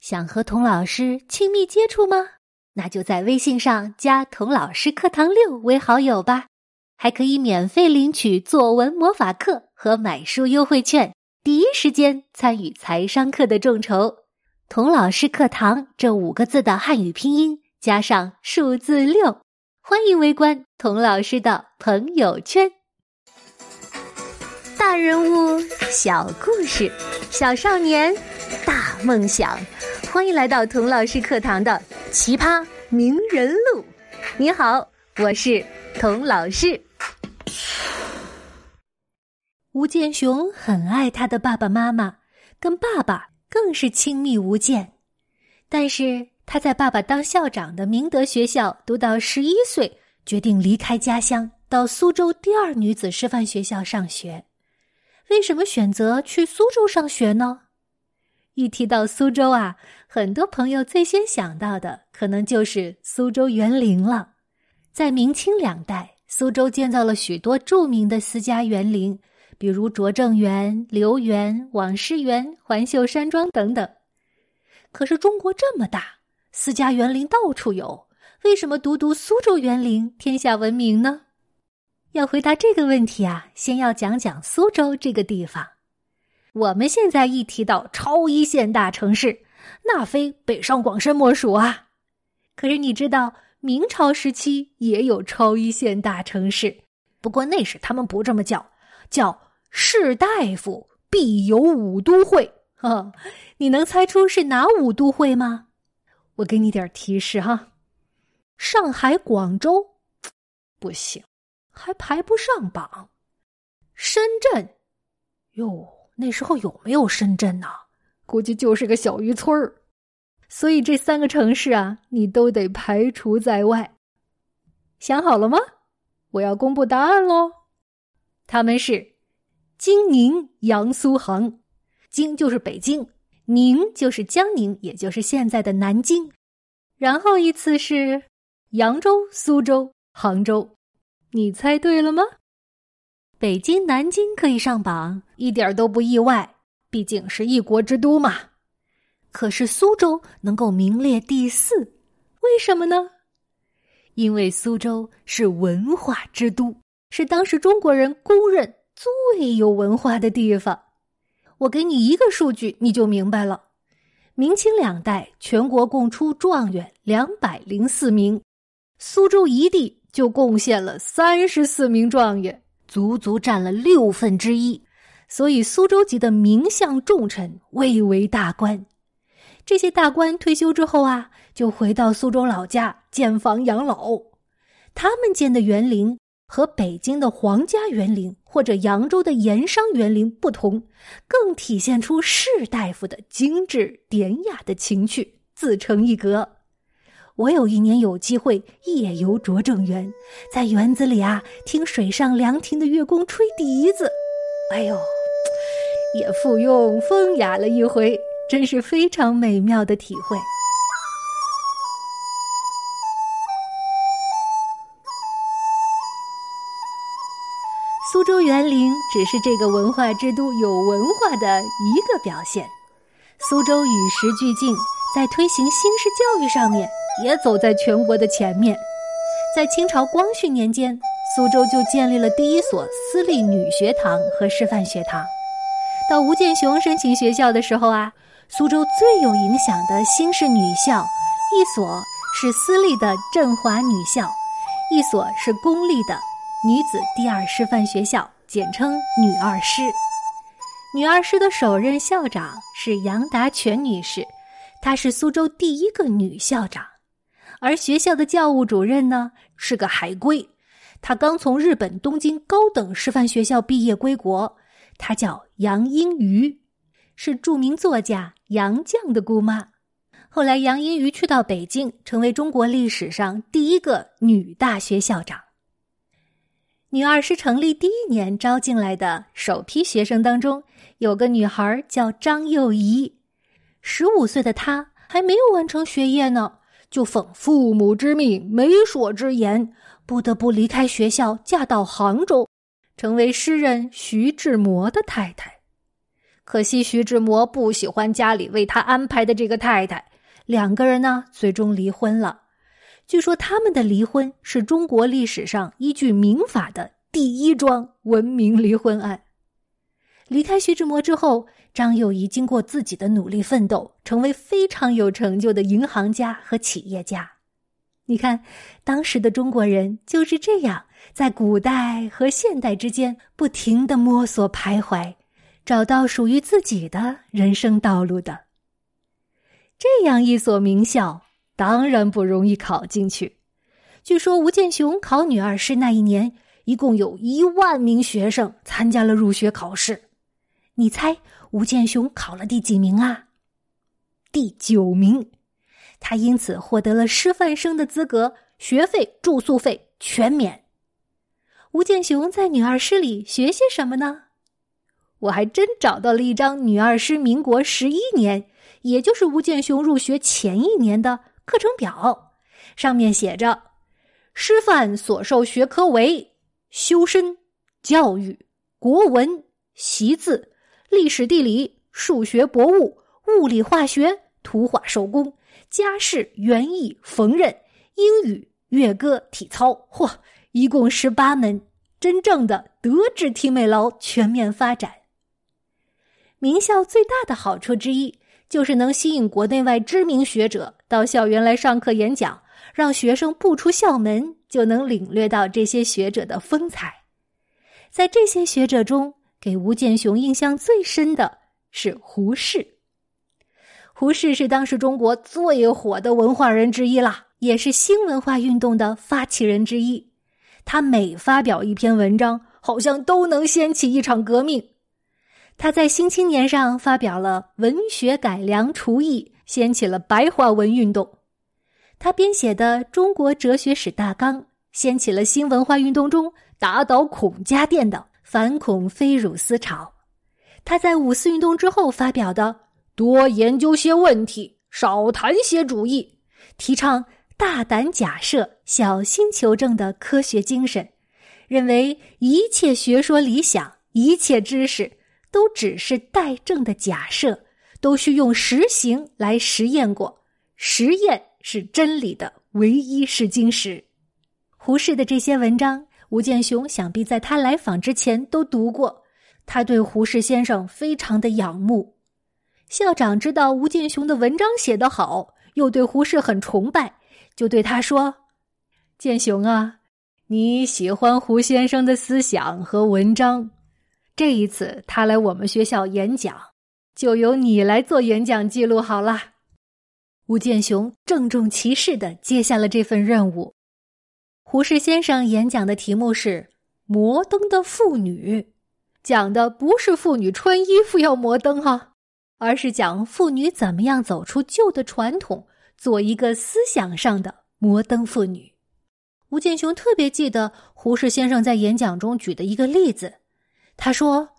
想和童老师亲密接触吗？那就在微信上加“童老师课堂六”为好友吧，还可以免费领取作文魔法课和买书优惠券，第一时间参与财商课的众筹。童老师课堂这五个字的汉语拼音加上数字六，欢迎围观童老师的朋友圈。大人物，小故事，小少年，大梦想。欢迎来到童老师课堂的奇葩名人录。你好，我是童老师。吴建雄很爱他的爸爸妈妈，跟爸爸更是亲密无间。但是他在爸爸当校长的明德学校读到十一岁，决定离开家乡，到苏州第二女子师范学校上学。为什么选择去苏州上学呢？一提到苏州啊，很多朋友最先想到的可能就是苏州园林了。在明清两代，苏州建造了许多著名的私家园林，比如拙政园、留园、网师园、环秀山庄等等。可是中国这么大，私家园林到处有，为什么独独苏州园林天下闻名呢？要回答这个问题啊，先要讲讲苏州这个地方。我们现在一提到超一线大城市，那非北上广深莫属啊。可是你知道，明朝时期也有超一线大城市，不过那时他们不这么叫，叫士大夫必有五都会。呵，你能猜出是哪五都会吗？我给你点提示哈，上海、广州，不行，还排不上榜。深圳，哟。那时候有没有深圳呢？估计就是个小渔村儿，所以这三个城市啊，你都得排除在外。想好了吗？我要公布答案喽。他们是京宁扬苏杭，京就是北京，宁就是江宁，也就是现在的南京。然后依次是扬州、苏州、杭州。你猜对了吗？北京、南京可以上榜，一点都不意外，毕竟是一国之都嘛。可是苏州能够名列第四，为什么呢？因为苏州是文化之都，是当时中国人公认最有文化的地方。我给你一个数据，你就明白了：明清两代全国共出状元两百零四名，苏州一地就贡献了三十四名状元。足足占了六分之一，所以苏州籍的名相重臣蔚为大官。这些大官退休之后啊，就回到苏州老家建房养老。他们建的园林和北京的皇家园林或者扬州的盐商园林不同，更体现出士大夫的精致典雅的情趣，自成一格。我有一年有机会夜游拙政园，在园子里啊听水上凉亭的乐工吹笛子，哎呦，也附庸风雅了一回，真是非常美妙的体会。苏州园林只是这个文化之都有文化的一个表现，苏州与时俱进，在推行新式教育上面。也走在全国的前面，在清朝光绪年间，苏州就建立了第一所私立女学堂和师范学堂。到吴建雄申请学校的时候啊，苏州最有影响的新式女校，一所是私立的振华女校，一所是公立的女子第二师范学校，简称女二师。女二师的首任校长是杨达全女士，她是苏州第一个女校长。而学校的教务主任呢是个海归，他刚从日本东京高等师范学校毕业归国，他叫杨英瑜，是著名作家杨绛的姑妈。后来杨英瑜去到北京，成为中国历史上第一个女大学校长。女二师成立第一年招进来的首批学生当中，有个女孩叫张幼仪，十五岁的她还没有完成学业呢。就奉父母之命、媒妁之言，不得不离开学校，嫁到杭州，成为诗人徐志摩的太太。可惜徐志摩不喜欢家里为他安排的这个太太，两个人呢最终离婚了。据说他们的离婚是中国历史上依据民法的第一桩文明离婚案。离开徐志摩之后，张幼仪经过自己的努力奋斗，成为非常有成就的银行家和企业家。你看，当时的中国人就是这样，在古代和现代之间不停的摸索徘徊。找到属于自己的人生道路的，这样一所名校当然不容易考进去。据说吴建雄考女二试那一年，一共有一万名学生参加了入学考试。你猜吴建雄考了第几名啊？第九名。他因此获得了师范生的资格，学费、住宿费全免。吴建雄在女二师里学些什么呢？我还真找到了一张女二师民国十一年，也就是吴建雄入学前一年的课程表，上面写着：师范所授学科为修身、教育、国文、习字、历史地理、数学博物、物理化学、图画手工、家事园艺、缝纫、英语、乐歌、体操，嚯，一共十八门，真正的德智体美劳全面发展。名校最大的好处之一，就是能吸引国内外知名学者到校园来上课演讲，让学生不出校门就能领略到这些学者的风采。在这些学者中，给吴建雄印象最深的是胡适。胡适是当时中国最火的文化人之一啦，也是新文化运动的发起人之一。他每发表一篇文章，好像都能掀起一场革命。他在《新青年》上发表了《文学改良刍议》，掀起了白话文运动。他编写的《中国哲学史大纲》，掀起了新文化运动中打倒孔家店的反孔非儒思潮。他在五四运动之后发表的《多研究些问题，少谈些主义》，提倡大胆假设、小心求证的科学精神，认为一切学说理想、一切知识。都只是待证的假设，都需用实行来实验过。实验是真理的唯一试金石。胡适的这些文章，吴建雄想必在他来访之前都读过。他对胡适先生非常的仰慕。校长知道吴建雄的文章写得好，又对胡适很崇拜，就对他说：“建雄啊，你喜欢胡先生的思想和文章。”这一次他来我们学校演讲，就由你来做演讲记录好了。吴建雄郑重其事的接下了这份任务。胡适先生演讲的题目是《摩登的妇女》，讲的不是妇女穿衣服要摩登哈，而是讲妇女怎么样走出旧的传统，做一个思想上的摩登妇女。吴建雄特别记得胡适先生在演讲中举的一个例子。他说：“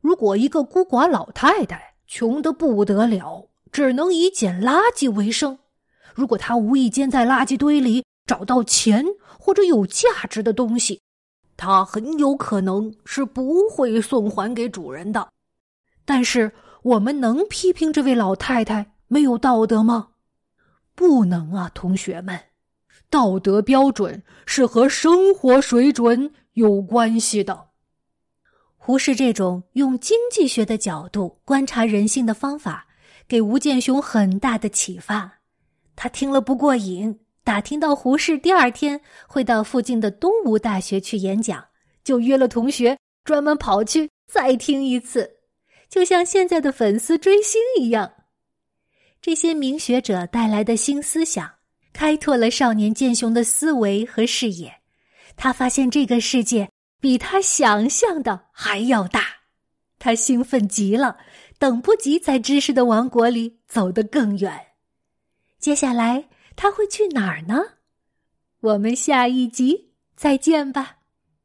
如果一个孤寡老太太穷得不得了，只能以捡垃圾为生，如果她无意间在垃圾堆里找到钱或者有价值的东西，她很有可能是不会送还给主人的。但是，我们能批评这位老太太没有道德吗？不能啊，同学们，道德标准是和生活水准有关系的。”胡适这种用经济学的角度观察人性的方法，给吴建雄很大的启发。他听了不过瘾，打听到胡适第二天会到附近的东吴大学去演讲，就约了同学专门跑去再听一次，就像现在的粉丝追星一样。这些名学者带来的新思想，开拓了少年建雄的思维和视野。他发现这个世界。比他想象的还要大，他兴奋极了，等不及在知识的王国里走得更远。接下来他会去哪儿呢？我们下一集再见吧。